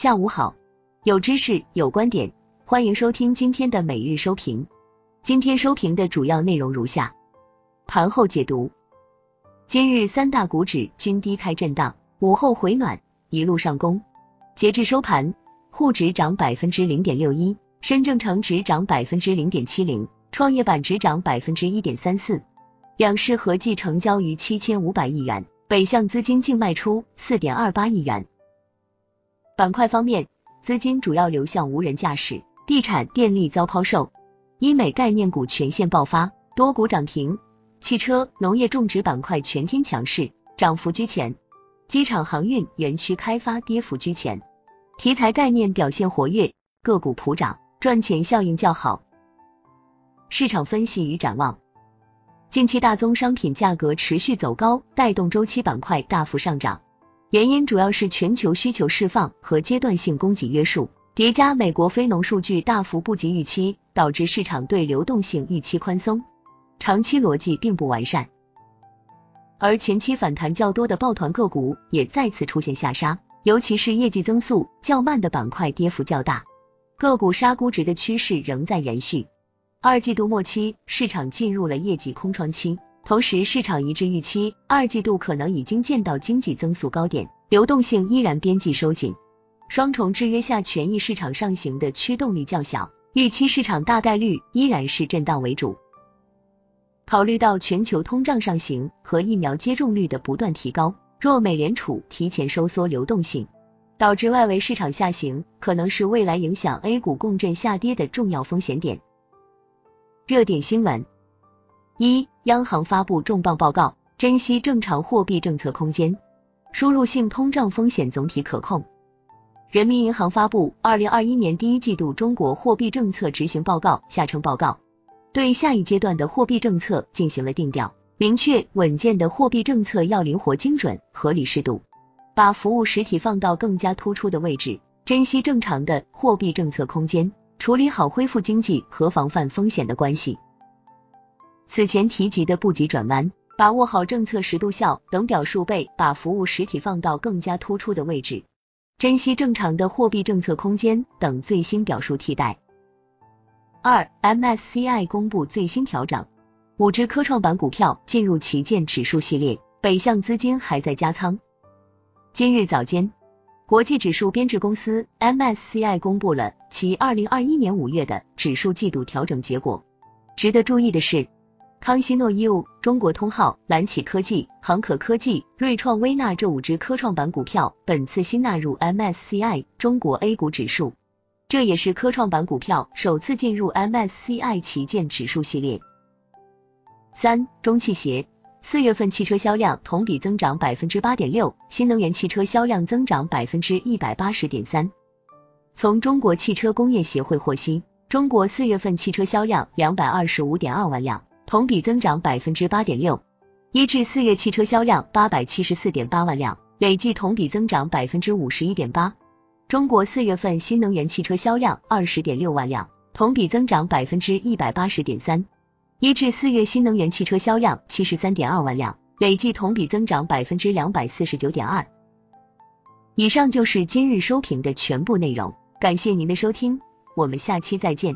下午好，有知识有观点，欢迎收听今天的每日收评。今天收评的主要内容如下：盘后解读。今日三大股指均低开震荡，午后回暖，一路上攻。截至收盘，沪指涨百分之零点六一，深证成指涨百分之零点七零，创业板指涨百分之一点三四。两市合计成交逾七千五百亿元，北向资金净卖出四点二八亿元。板块方面，资金主要流向无人驾驶、地产、电力遭抛售，医美概念股全线爆发，多股涨停。汽车、农业、种植板块全天强势，涨幅居前。机场、航运、园区开发跌幅居前。题材概念表现活跃，个股普涨，赚钱效应较好。市场分析与展望：近期大宗商品价格持续走高，带动周期板块大幅上涨。原因主要是全球需求释放和阶段性供给约束，叠加美国非农数据大幅不及预期，导致市场对流动性预期宽松，长期逻辑并不完善。而前期反弹较多的抱团个股也再次出现下杀，尤其是业绩增速较慢的板块跌幅较大，个股杀估值的趋势仍在延续。二季度末期，市场进入了业绩空窗期。同时，市场一致预期二季度可能已经见到经济增速高点，流动性依然边际收紧，双重制约下权益市场上行的驱动力较小，预期市场大概率依然是震荡为主。考虑到全球通胀上行和疫苗接种率的不断提高，若美联储提前收缩流动性，导致外围市场下行，可能是未来影响 A 股共振下跌的重要风险点。热点新闻。一、央行发布重磅报告，珍惜正常货币政策空间，输入性通胀风险总体可控。人民银行发布二零二一年第一季度中国货币政策执行报告（下称报告），对下一阶段的货币政策进行了定调，明确稳健的货币政策要灵活精准、合理适度，把服务实体放到更加突出的位置，珍惜正常的货币政策空间，处理好恢复经济和防范风险的关系。此前提及的不急转弯、把握好政策适度效等表述被把服务实体放到更加突出的位置，珍惜正常的货币政策空间等最新表述替代。二，MSCI 公布最新调整，五只科创板股票进入旗舰指数系列，北向资金还在加仓。今日早间，国际指数编制公司 MSCI 公布了其二零二一年五月的指数季度调整结果。值得注意的是。康希诺 U、中国通号、蓝启科技、航可科技、瑞创微纳这五只科创板股票本次新纳入 MSCI 中国 A 股指数，这也是科创板股票首次进入 MSCI 旗舰指数系列。三、中汽协四月份汽车销量同比增长百分之八点六，新能源汽车销量增长百分之一百八十点三。从中国汽车工业协会获悉，中国四月份汽车销量两百二十五点二万辆。同比增长百分之八点六，一至四月汽车销量八百七十四点八万辆，累计同比增长百分之五十一点八。中国四月份新能源汽车销量二十点六万辆，同比增长百分之一百八十点三，一至四月新能源汽车销量七十三点二万辆，累计同比增长百分之两百四十九点二。以上就是今日收评的全部内容，感谢您的收听，我们下期再见。